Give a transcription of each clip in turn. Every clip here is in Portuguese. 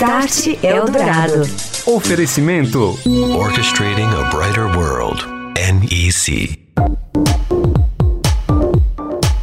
Start Eldorado. Oferecimento Orchestrating a Brighter World. NEC.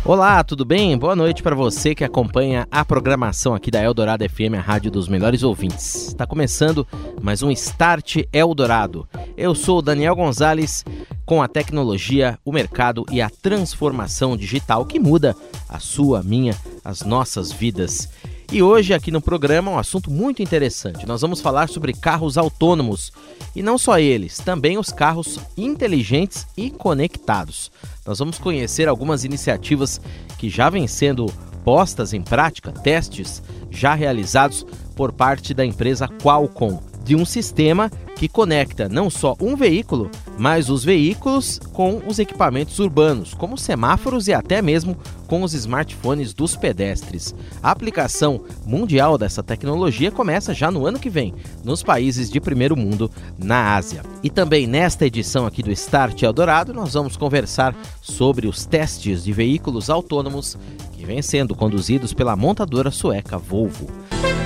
Olá, tudo bem? Boa noite para você que acompanha a programação aqui da Eldorado FM, a rádio dos melhores ouvintes. Está começando mais um Start Eldorado. Eu sou o Daniel Gonzalez com a tecnologia, o mercado e a transformação digital que muda a sua, a minha, as nossas vidas. E hoje aqui no programa um assunto muito interessante. Nós vamos falar sobre carros autônomos e não só eles, também os carros inteligentes e conectados. Nós vamos conhecer algumas iniciativas que já vêm sendo postas em prática, testes já realizados por parte da empresa Qualcomm, de um sistema que conecta não só um veículo, mas os veículos com os equipamentos urbanos, como semáforos e até mesmo com os smartphones dos pedestres. A aplicação mundial dessa tecnologia começa já no ano que vem, nos países de primeiro mundo na Ásia. E também nesta edição aqui do Start Eldorado, nós vamos conversar sobre os testes de veículos autônomos vêm sendo conduzidos pela montadora sueca Volvo.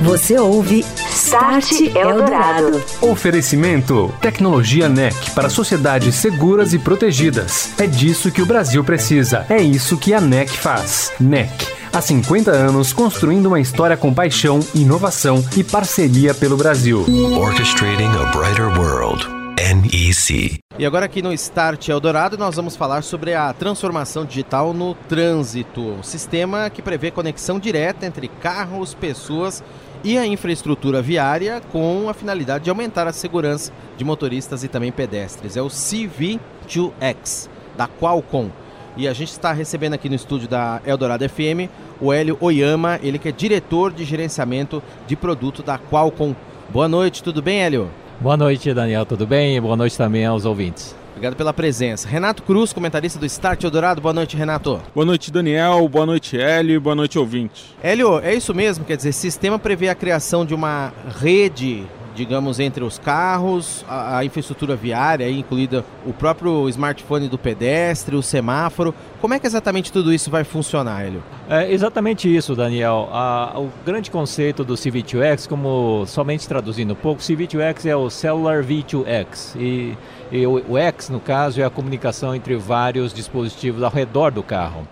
Você ouve Start Eldorado. Oferecimento Tecnologia NEC para sociedades seguras e protegidas. É disso que o Brasil precisa. É isso que a NEC faz. NEC. Há 50 anos construindo uma história com paixão, inovação e parceria pelo Brasil. Orchestrating a Brighter World. NEC. E agora aqui no Start Eldorado nós vamos falar sobre a transformação digital no trânsito, um sistema que prevê conexão direta entre carros, pessoas e a infraestrutura viária com a finalidade de aumentar a segurança de motoristas e também pedestres. É o CV2X da Qualcomm. E a gente está recebendo aqui no estúdio da Eldorado FM o Hélio Oyama, ele que é diretor de gerenciamento de produto da Qualcomm. Boa noite, tudo bem, Hélio? Boa noite, Daniel, tudo bem? Boa noite também aos ouvintes. Obrigado pela presença. Renato Cruz, comentarista do Start Eldorado. Boa noite, Renato. Boa noite, Daniel. Boa noite, Hélio. Boa noite, ouvinte. Hélio, é isso mesmo? Quer dizer, sistema prevê a criação de uma rede digamos, entre os carros, a, a, infraestrutura viária, incluída o próprio smartphone do pedestre, o semáforo. Como é que exatamente tudo isso vai funcionar, Hélio? É exatamente isso, Daniel. A, o grande conceito do CV2X, como somente traduzindo um pouco, CV2X é o Cellular V2X. E, e o, o X, no caso, é a comunicação entre vários dispositivos ao redor do carro.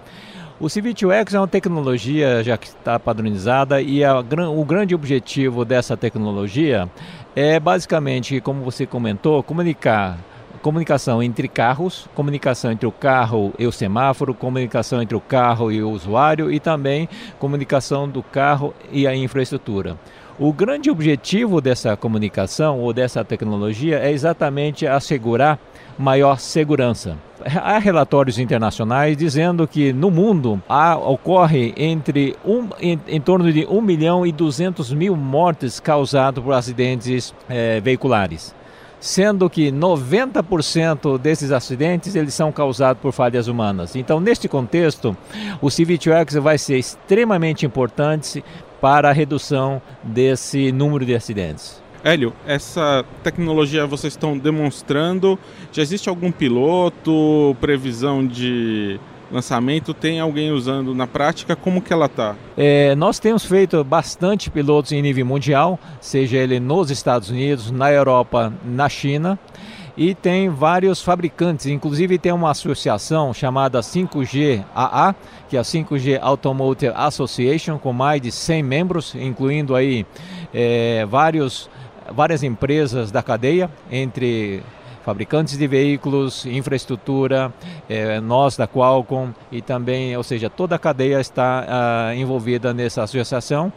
O CV2X é uma tecnologia já que está padronizada e a, o grande objetivo dessa tecnologia é basicamente, como você comentou, comunicar comunicação entre carros, comunicação entre o carro e o semáforo, comunicação entre o carro e o usuário e também comunicação do carro e a infraestrutura. O grande objetivo dessa comunicação ou dessa tecnologia é exatamente assegurar maior segurança. Há relatórios internacionais dizendo que no mundo há, ocorre entre um, em, em, torno de 1 milhão e 200 mil mortes causadas por acidentes eh, veiculares sendo que 90% desses acidentes eles são causados por falhas humanas. Então, neste contexto, o CV2X vai ser extremamente importante para a redução desse número de acidentes. Hélio, essa tecnologia vocês estão demonstrando, já existe algum piloto, previsão de lançamento? Tem alguém usando na prática? Como que ela está? É, nós temos feito bastante pilotos em nível mundial, seja ele nos Estados Unidos, na Europa, na China e tem vários fabricantes, inclusive tem uma associação chamada 5G AA, que é a 5G Automotive Association, com mais de 100 membros, incluindo aí é, vários várias empresas da cadeia, entre fabricantes de veículos, infraestrutura, eh, nós da Qualcomm e também, ou seja, toda a cadeia está ah, envolvida nessa associação.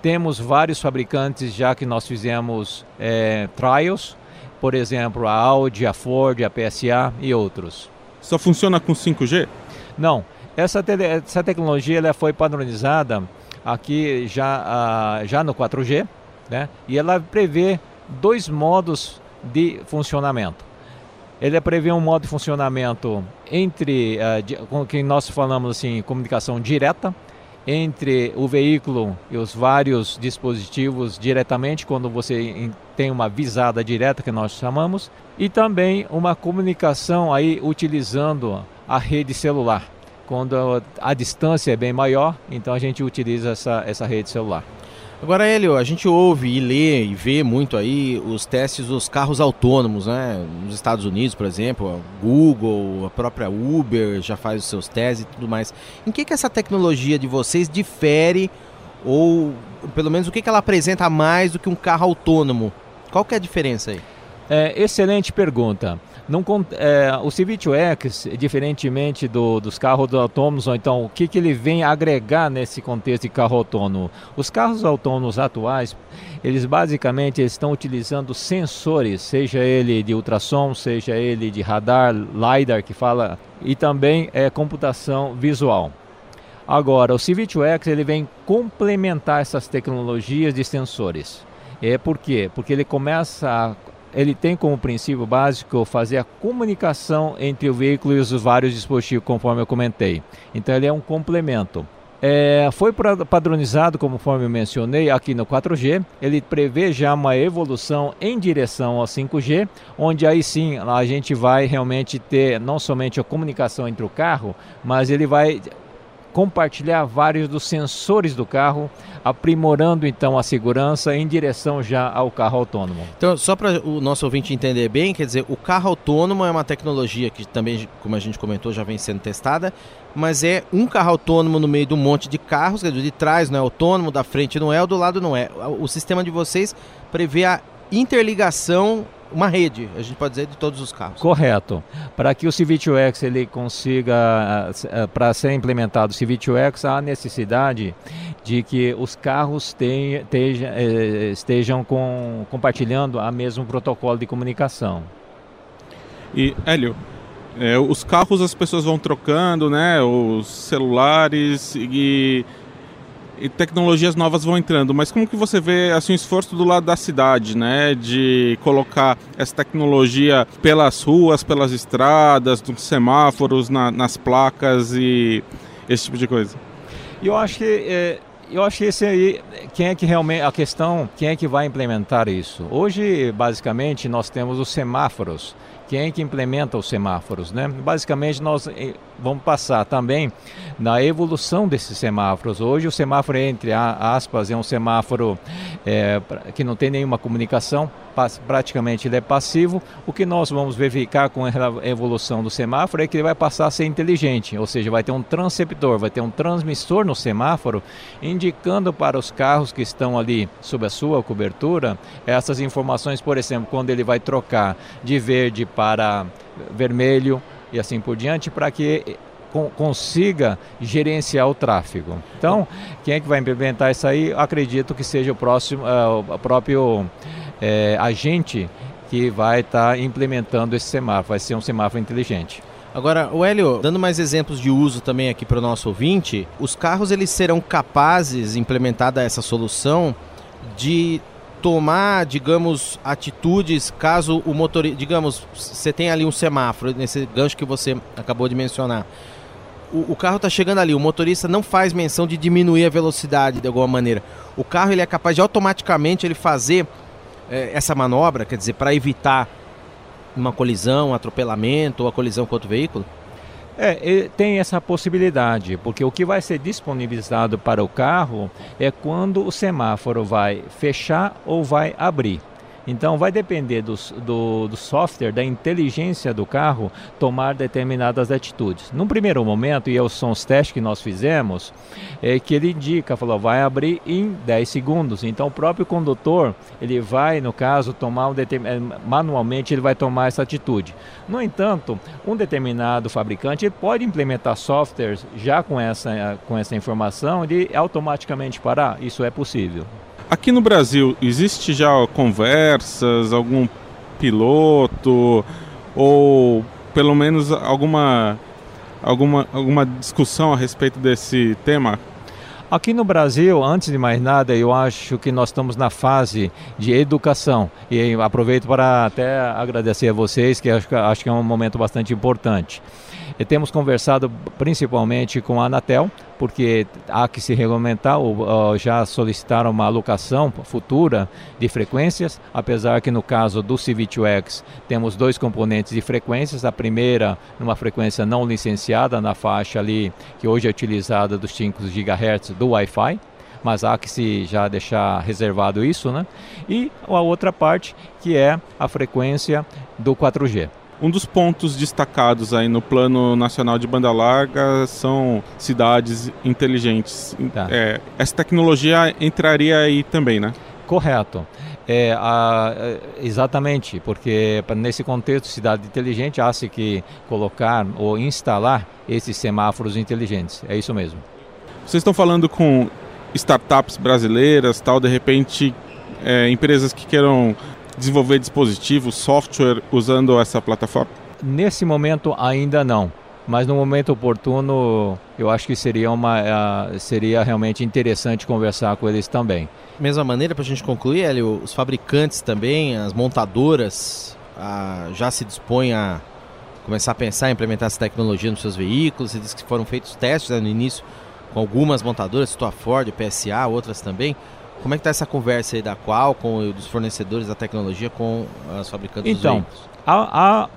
Temos vários fabricantes já que nós fizemos eh, trials, por exemplo, a Audi, a Ford, a PSA e outros. Só funciona com 5G? Não, essa, te essa tecnologia ela foi padronizada aqui já, ah, já no 4G, né? E ela prevê dois modos de funcionamento. Ele prevê um modo de funcionamento entre, uh, de, com que nós falamos assim, comunicação direta, entre o veículo e os vários dispositivos diretamente, quando você tem uma visada direta, que nós chamamos, e também uma comunicação aí utilizando a rede celular. Quando a distância é bem maior, então a gente utiliza essa, essa rede celular. Agora, Hélio, a gente ouve e lê e vê muito aí os testes dos carros autônomos, né? Nos Estados Unidos, por exemplo, a Google, a própria Uber já faz os seus testes e tudo mais. Em que, que essa tecnologia de vocês difere, ou pelo menos o que, que ela apresenta mais do que um carro autônomo? Qual que é a diferença aí? É, excelente pergunta. Não, é, o C-V2X, diferentemente do, dos carros autônomos, ou então o que, que ele vem agregar nesse contexto de carro autônomo? Os carros autônomos atuais, eles basicamente estão utilizando sensores, seja ele de ultrassom, seja ele de radar, LiDAR que fala, e também é, computação visual. Agora, o C-V2X ele vem complementar essas tecnologias de sensores. É por quê? Porque ele começa ele tem como princípio básico fazer a comunicação entre o veículo e os vários dispositivos, conforme eu comentei. Então ele é um complemento. É, foi padronizado, conforme eu mencionei, aqui no 4G. Ele prevê já uma evolução em direção ao 5G, onde aí sim a gente vai realmente ter não somente a comunicação entre o carro, mas ele vai compartilhar vários dos sensores do carro, aprimorando então a segurança em direção já ao carro autônomo. Então, só para o nosso ouvinte entender bem, quer dizer, o carro autônomo é uma tecnologia que também, como a gente comentou, já vem sendo testada, mas é um carro autônomo no meio de um monte de carros, quer dizer, de trás não é autônomo, da frente não é, do lado não é. O sistema de vocês prevê a interligação uma rede, a gente pode dizer, de todos os carros. Correto. Para que o CV2X ele consiga, eh, eh, para ser implementado o CV2X, há necessidade de que os carros tenham, estejam, eh, estejam com, compartilhando a mesmo protocolo de comunicação. E, Hélio, é, os carros as pessoas vão trocando, né? Os celulares e e tecnologias novas vão entrando, mas como que você vê assim, o esforço do lado da cidade, né, de colocar essa tecnologia pelas ruas, pelas estradas, nos semáforos, na, nas placas e esse tipo de coisa? Eu acho que é, eu acho que esse aí, quem é que realmente a questão, quem é que vai implementar isso? Hoje, basicamente, nós temos os semáforos quem é que implementa os semáforos, né? Basicamente nós vamos passar também na evolução desses semáforos. Hoje o semáforo entre aspas é um semáforo é, que não tem nenhuma comunicação, praticamente ele é passivo. O que nós vamos verificar com a evolução do semáforo é que ele vai passar a ser inteligente, ou seja, vai ter um transceptor, vai ter um transmissor no semáforo indicando para os carros que estão ali sob a sua cobertura essas informações, por exemplo, quando ele vai trocar de verde para vermelho e assim por diante, para que consiga gerenciar o tráfego. Então, quem é que vai implementar isso aí? Acredito que seja o próximo, uh, o próprio é, agente que vai estar tá implementando esse semáforo, vai ser um semáforo inteligente. Agora, o Hélio, dando mais exemplos de uso também aqui para o nosso ouvinte, os carros eles serão capazes, implementada essa solução, de tomar, digamos, atitudes caso o motorista, digamos, você tem ali um semáforo nesse gancho que você acabou de mencionar. O, o carro está chegando ali, o motorista não faz menção de diminuir a velocidade de alguma maneira. O carro ele é capaz de automaticamente ele fazer é, essa manobra, quer dizer, para evitar uma colisão, um atropelamento ou a colisão com outro veículo? É, tem essa possibilidade, porque o que vai ser disponibilizado para o carro é quando o semáforo vai fechar ou vai abrir. Então vai depender do, do, do, software, da inteligência do carro tomar determinadas atitudes. Num primeiro momento, e são os testes que nós fizemos, é que ele indica, falou, vai abrir em 10 segundos. Então o próprio condutor, ele vai, no caso, tomar um é, manualmente ele vai tomar essa atitude. No entanto, um determinado fabricante pode implementar softwares já com essa, com essa informação de automaticamente parar. Isso é possível. Aqui no Brasil, existe já conversas, algum piloto ou pelo menos alguma, alguma, alguma discussão a respeito desse tema? Aqui no Brasil, antes de mais nada, eu acho que nós estamos na fase de educação. E aproveito para até agradecer a vocês, que acho, acho que é um momento bastante importante. E temos conversado principalmente com a Anatel, porque há que se regulamentar, ou, já solicitaram uma alocação futura de frequências, apesar que no caso do CV2X temos dois componentes de frequências, a primeira numa frequência não licenciada na faixa ali que hoje é utilizada dos 5 GHz do Wi-Fi, mas há que se já deixar reservado isso, né? E a outra parte que é a frequência do 4G. Um dos pontos destacados aí no Plano Nacional de Banda Larga são cidades inteligentes. Tá. É, essa tecnologia entraria aí também, né? Correto. É, a- é, exatamente, porque nesse contexto cidade inteligente há-se que colocar ou instalar esses semáforos inteligentes. É isso mesmo. Vocês estão falando com startups brasileiras, tal, de repente é, empresas que queiram desenvolver dispositivos, software usando essa plataforma? Nesse momento ainda não, mas no momento oportuno eu acho que seria, uma, seria realmente interessante conversar com eles também. Mesma maneira, para a gente concluir, Hélio, os fabricantes também, as montadoras, já se dispõem a começar a pensar em implementar essa tecnologia nos seus veículos. Você disse que foram feitos testes né, no início com algumas montadoras, citou a Ford, PSA, outras também. Como é que está essa conversa aí da Qualcomm e dos fornecedores da tecnologia com as fabricantes Então, dos veículos? Há, há,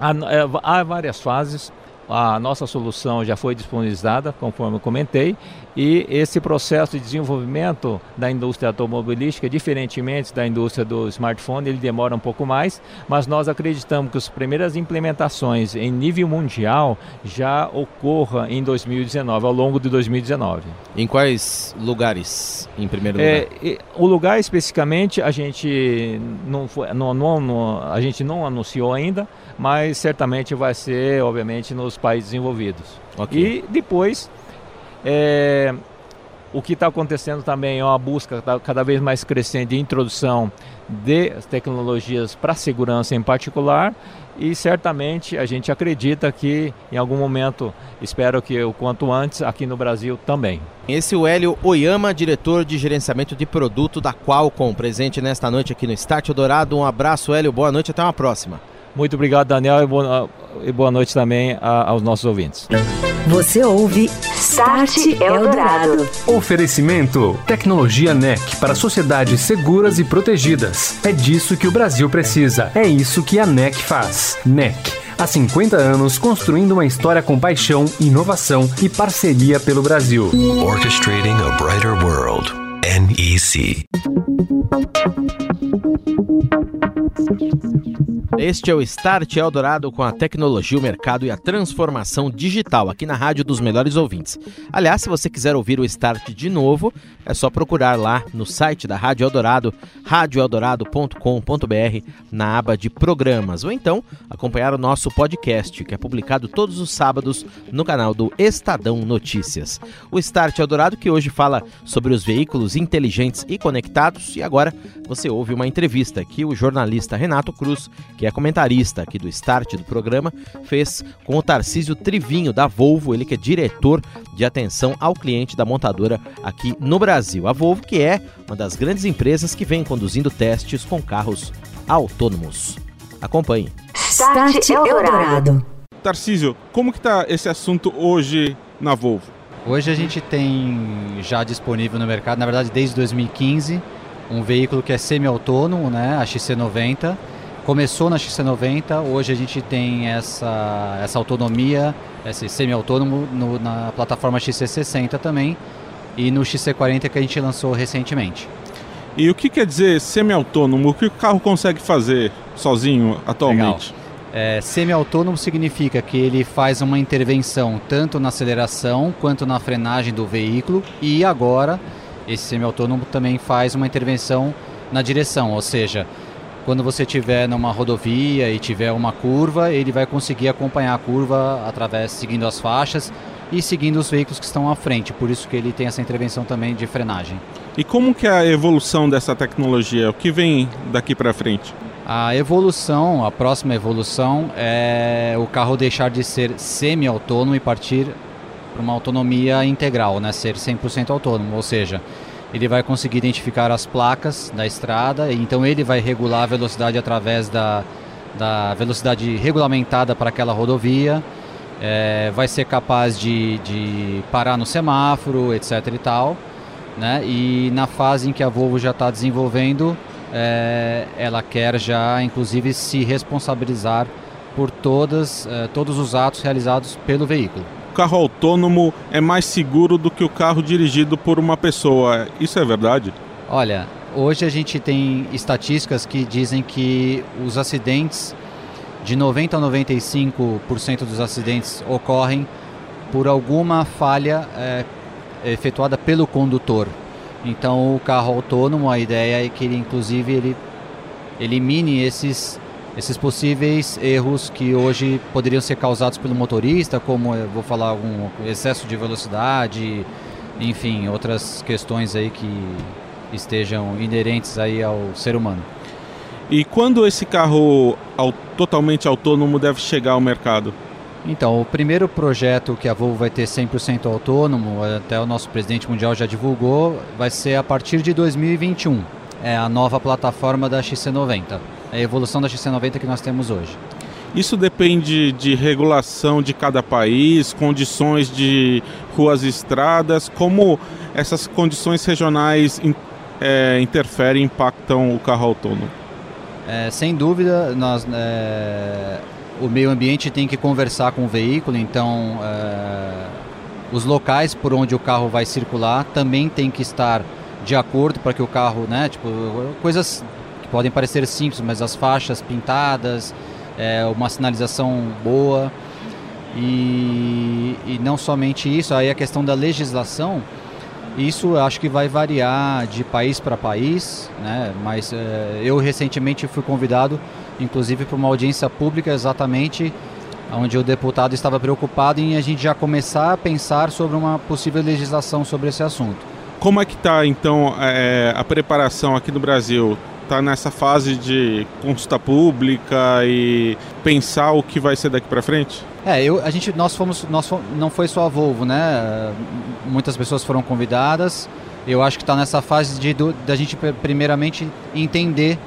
há, é, há várias fases. A nossa solução já foi disponibilizada, conforme eu comentei, e esse processo de desenvolvimento da indústria automobilística, diferentemente da indústria do smartphone, ele demora um pouco mais, mas nós acreditamos que as primeiras implementações em nível mundial já ocorram em 2019, ao longo de 2019. Em quais lugares, em primeiro lugar? É, o lugar especificamente a gente não, foi, não, não- não- a gente não anunciou ainda, mas certamente vai ser, obviamente, nos países desenvolvidos. Ok. E depois, é, o que está acontecendo também é uma busca cada vez mais crescente de introdução de tecnologias para segurança em particular. E certamente a gente acredita que em algum momento, espero que o quanto antes, aqui no Brasil também. Esse é o Hélio Oyama, diretor de gerenciamento de produto da Qualcomm, presente nesta noite aqui no Start Dourado. Um abraço, Hélio, boa noite, até uma próxima. Muito obrigado, Daniel, e boa, e boa noite também a- aos nossos ouvintes. Você ouve Start Eldorado. Oferecimento: Tecnologia NEC para sociedades seguras e protegidas. É disso que o Brasil precisa. É isso que a NEC faz. NEC. Há 50 anos construindo uma história com paixão, inovação e parceria pelo Brasil. Orchestrating a brighter world. NEC. Este é o Start Eldorado com a tecnologia, o mercado e a transformação digital aqui na Rádio dos Melhores Ouvintes. Aliás, se você quiser ouvir o Start de novo, é só procurar lá no site da Rádio Eldorado, radioeldorado.com.br, na aba de programas, ou então acompanhar o nosso podcast, que é publicado todos os sábados no canal do Estadão Notícias. O Start Eldorado que hoje fala sobre os veículos inteligentes e conectados, e agora você ouve uma entrevista que o jornalista Renato Cruz, que é comentarista aqui do Start do programa, fez com o Tarcísio Trivinho da Volvo, ele que é diretor de atenção ao cliente da montadora aqui no Brasil. A Volvo, que é uma das grandes empresas que vem conduzindo testes com carros autônomos. Acompanhe. Start Eldorado. Tarcísio, como que está esse assunto hoje na Volvo? Hoje a gente tem já disponível no mercado, na verdade desde 2015, um veículo que é semi-autônomo, né, a XC90. Começou na XC90, hoje a gente tem essa, essa autonomia, esse semi-autônomo no- na plataforma XC60 também e no XC40 que a gente lançou recentemente. E o que quer dizer semi-autônomo? O que o carro consegue fazer sozinho atualmente? É, semi-autônomo significa que ele faz uma intervenção tanto na aceleração quanto na frenagem do veículo e agora esse semi-autônomo também faz uma intervenção na direção, ou seja, quando você estiver numa rodovia e tiver uma curva, ele vai conseguir acompanhar a curva através seguindo as faixas e seguindo os veículos que estão à frente. Por isso que ele tem essa intervenção também de frenagem. E como que é a evolução dessa tecnologia? O que vem daqui para frente? A evolução, a próxima evolução é o carro deixar de ser semi-autônomo e partir para uma autonomia integral, né? ser 100% autônomo, ou seja, ele vai conseguir identificar as placas da estrada, então ele vai regular a velocidade através da, da velocidade regulamentada para aquela rodovia, é, vai ser capaz de, de parar no semáforo, etc. e tal. Né? E na fase em que a Volvo já está desenvolvendo, é, ela quer já, inclusive, se responsabilizar por todas, eh, todos os atos realizados pelo veículo. Carro autônomo é mais seguro do que o carro dirigido por uma pessoa. Isso é verdade? Olha, hoje a gente tem estatísticas que dizem que os acidentes, de 90 a 95% dos acidentes ocorrem por alguma falha é, efetuada pelo condutor. Então o carro autônomo, a ideia é que ele inclusive ele elimine esses esses possíveis erros que hoje poderiam ser causados pelo motorista, como eu vou falar algum excesso de velocidade, enfim, outras questões aí que estejam inerentes aí ao ser humano. E quando esse carro totalmente autônomo deve chegar ao mercado? Então, o primeiro projeto que a Volvo vai ter 100% autônomo, até o nosso presidente mundial já divulgou, vai ser a partir de 2021. É a nova plataforma da XC90 a evolução da XC90 que nós temos hoje. Isso depende de regulação de cada país, condições de ruas e estradas, como essas condições regionais é, interferem e impactam o carro autônomo? É, sem dúvida, nós, é, o meio ambiente tem que conversar com o veículo, então é, os locais por onde o carro vai circular também tem que estar de acordo para que o carro, né, tipo, coisas podem parecer simples, mas as faixas pintadas, é, uma sinalização boa e, e não somente isso, aí a questão da legislação, isso acho que vai variar de país para país, né? mas é, eu recentemente fui convidado, inclusive, para uma audiência pública exatamente onde o deputado estava preocupado em a gente já começar a pensar sobre uma possível legislação sobre esse assunto. Como é que está então é, a preparação aqui no Brasil? Está nessa fase de consulta pública e pensar o que vai ser daqui para frente? É, eu, a gente, nós fomos, nós fomos, não foi só a Volvo, né? Muitas pessoas foram convidadas. Eu acho que está nessa fase de da gente primeiramente entender,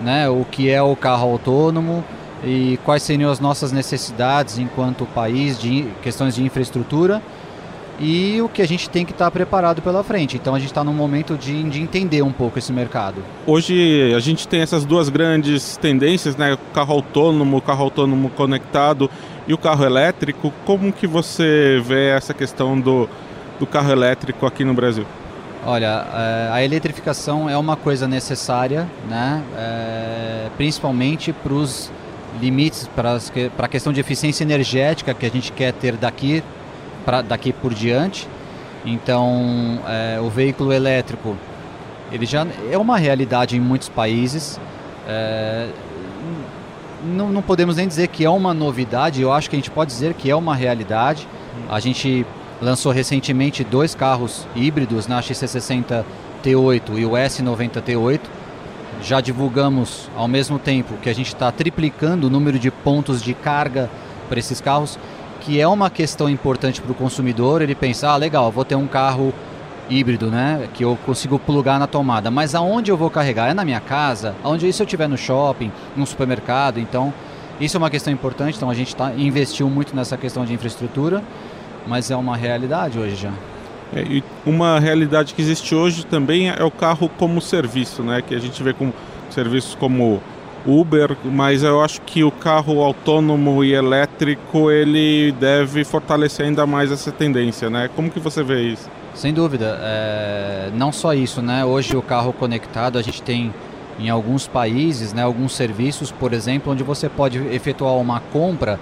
né, o que é o carro autônomo e quais seriam as nossas necessidades enquanto país de questões de infraestrutura e o que a gente tem que estar tá preparado pela frente. Então a gente está num momento de, de entender um pouco esse mercado. Hoje a gente tem essas duas grandes tendências, né? O carro autônomo, carro autônomo conectado e o carro elétrico. Como que você vê essa questão do, do carro elétrico aqui no Brasil? Olha, é, a eletrificação é uma coisa necessária, né? É, principalmente para os limites, para a questão de eficiência energética que a gente quer ter daqui pra, daqui por diante. Então, é, o veículo elétrico ele já é uma realidade em muitos países. É, não, não, podemos nem dizer que é uma novidade, eu acho que a gente pode dizer que é uma realidade. A gente lançou recentemente dois carros híbridos na XC60 T8 e o S90 T8. Já divulgamos ao mesmo tempo que a gente está triplicando o número de pontos de carga para esses carros que é uma questão importante para o consumidor, ele pensar, ah, legal, vou ter um carro híbrido, né, que eu consigo plugar na tomada, mas aonde eu vou carregar? É na minha casa? Aonde isso eu estiver no shopping, no supermercado, então isso é uma questão importante, então a gente tá, investiu muito nessa questão de infraestrutura, mas é uma realidade hoje já. É, e uma realidade que existe hoje também é o carro como serviço, né, que a gente vê com serviços como Uber, mas eu acho que o carro autônomo e elétrico ele deve fortalecer ainda mais essa tendência, né? Como que você vê isso? Sem dúvida, é... não só isso, né? Hoje o carro conectado a gente tem em alguns países, né, alguns serviços, por exemplo, onde você pode efetuar uma compra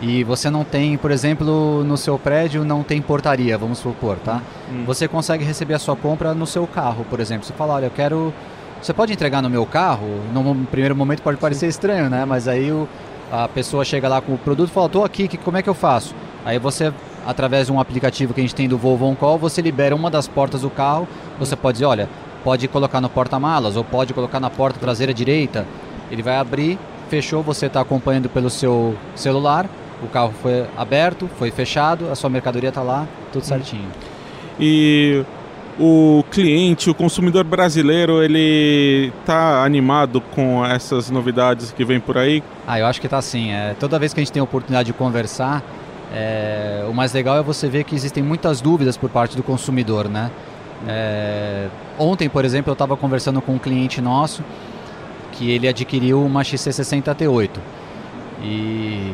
e você não tem, por exemplo, no seu prédio não tem portaria, vamos supor, tá? Hum. Você consegue receber a sua compra no seu carro, por exemplo. Você fala, olha, eu quero você pode entregar no meu carro? No primeiro momento pode parecer estranho, né? Mas aí o, a pessoa chega lá com o produto e fala, estou aqui, que, como é que eu faço? Aí você, através de um aplicativo que a gente tem do Volvo On Call, você libera uma das portas do carro, você pode dizer, olha, pode colocar no porta-malas ou pode colocar na porta traseira direita. Ele vai abrir, fechou, você está acompanhando pelo seu celular, o carro foi aberto, foi fechado, a sua mercadoria está lá, tudo certinho. E o cliente, o consumidor brasileiro, ele está animado com essas novidades que vem por aí? Ah, eu acho que está sim. É, toda vez que a gente tem a oportunidade de conversar, é, o mais legal é você ver que existem muitas dúvidas por parte do consumidor, né? É, ontem, por exemplo, eu estava conversando com um cliente nosso que ele adquiriu uma XC60 T8 e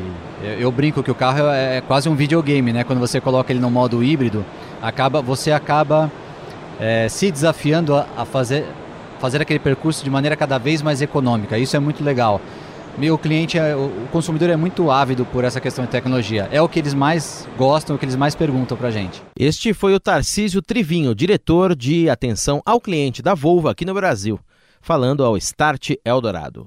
Eu, brinco que o carro é, é quase um videogame, né? Quando você coloca ele no modo híbrido, acaba, você acaba é, se desafiando a, a fazer, fazer aquele percurso de maneira cada vez mais econômica. Isso é muito legal. Meu cliente, é, o consumidor é muito ávido por essa questão de tecnologia. É o que eles mais gostam, o que eles mais perguntam para gente. Este foi o Tarcísio Trivinho, diretor de atenção ao cliente da Volvo aqui no Brasil, falando ao Start Eldorado.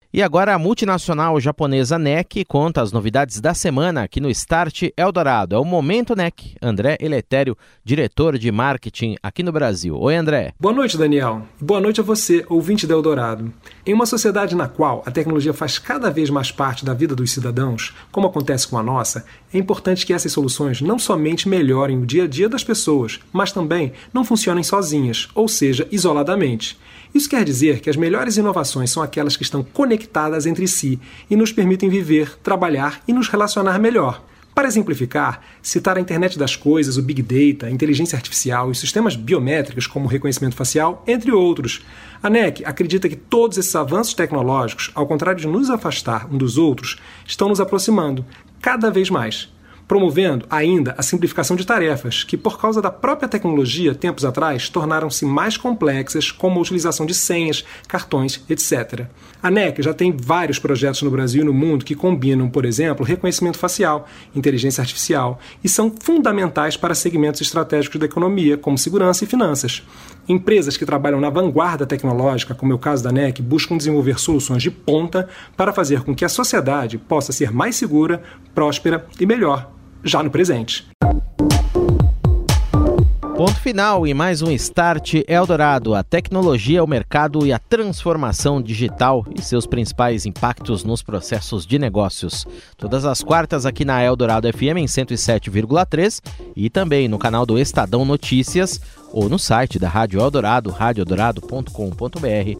E agora a multinacional japonesa NEC conta as novidades da semana aqui no Start Eldorado. É o Momento NEC. André Eletério, diretor de marketing aqui no Brasil. Oi, André. Boa noite, Daniel. Boa noite a você, ouvinte da Eldorado. Em uma sociedade na qual a tecnologia faz cada vez mais parte da vida dos cidadãos, como acontece com a nossa, é importante que essas soluções não somente melhorem o dia a dia das pessoas, mas também não funcionem sozinhas, ou seja, isoladamente. Isso quer dizer que as melhores inovações são aquelas que estão conectadas entre si e nos permitem viver, trabalhar e nos relacionar melhor. Para exemplificar, citar a internet das coisas, o Big Data, a inteligência artificial e sistemas biométricos como o reconhecimento facial, entre outros. A NEC acredita que todos esses avanços tecnológicos, ao contrário de nos afastar um dos outros, estão nos aproximando cada vez mais promovendo ainda a simplificação de tarefas, que por causa da própria tecnologia, tempos atrás, tornaram-se mais complexas, como a utilização de senhas, cartões, etc. A NEC já tem vários projetos no Brasil e no mundo que combinam, por exemplo, reconhecimento facial, inteligência artificial e são fundamentais para segmentos estratégicos da economia, como segurança e finanças. Empresas que trabalham na vanguarda tecnológica, como é o caso da NEC, buscam desenvolver soluções de ponta para fazer com que a sociedade possa ser mais segura, próspera e melhor já no presente. Ponto final e mais um Start Eldorado, a tecnologia, o mercado e a transformação digital e seus principais impactos nos processos de negócios. Todas as quartas aqui na Eldorado FM em 107,3 e também no canal do Estadão Notícias ou no site da Rádio Eldorado, radioeldorado.com.br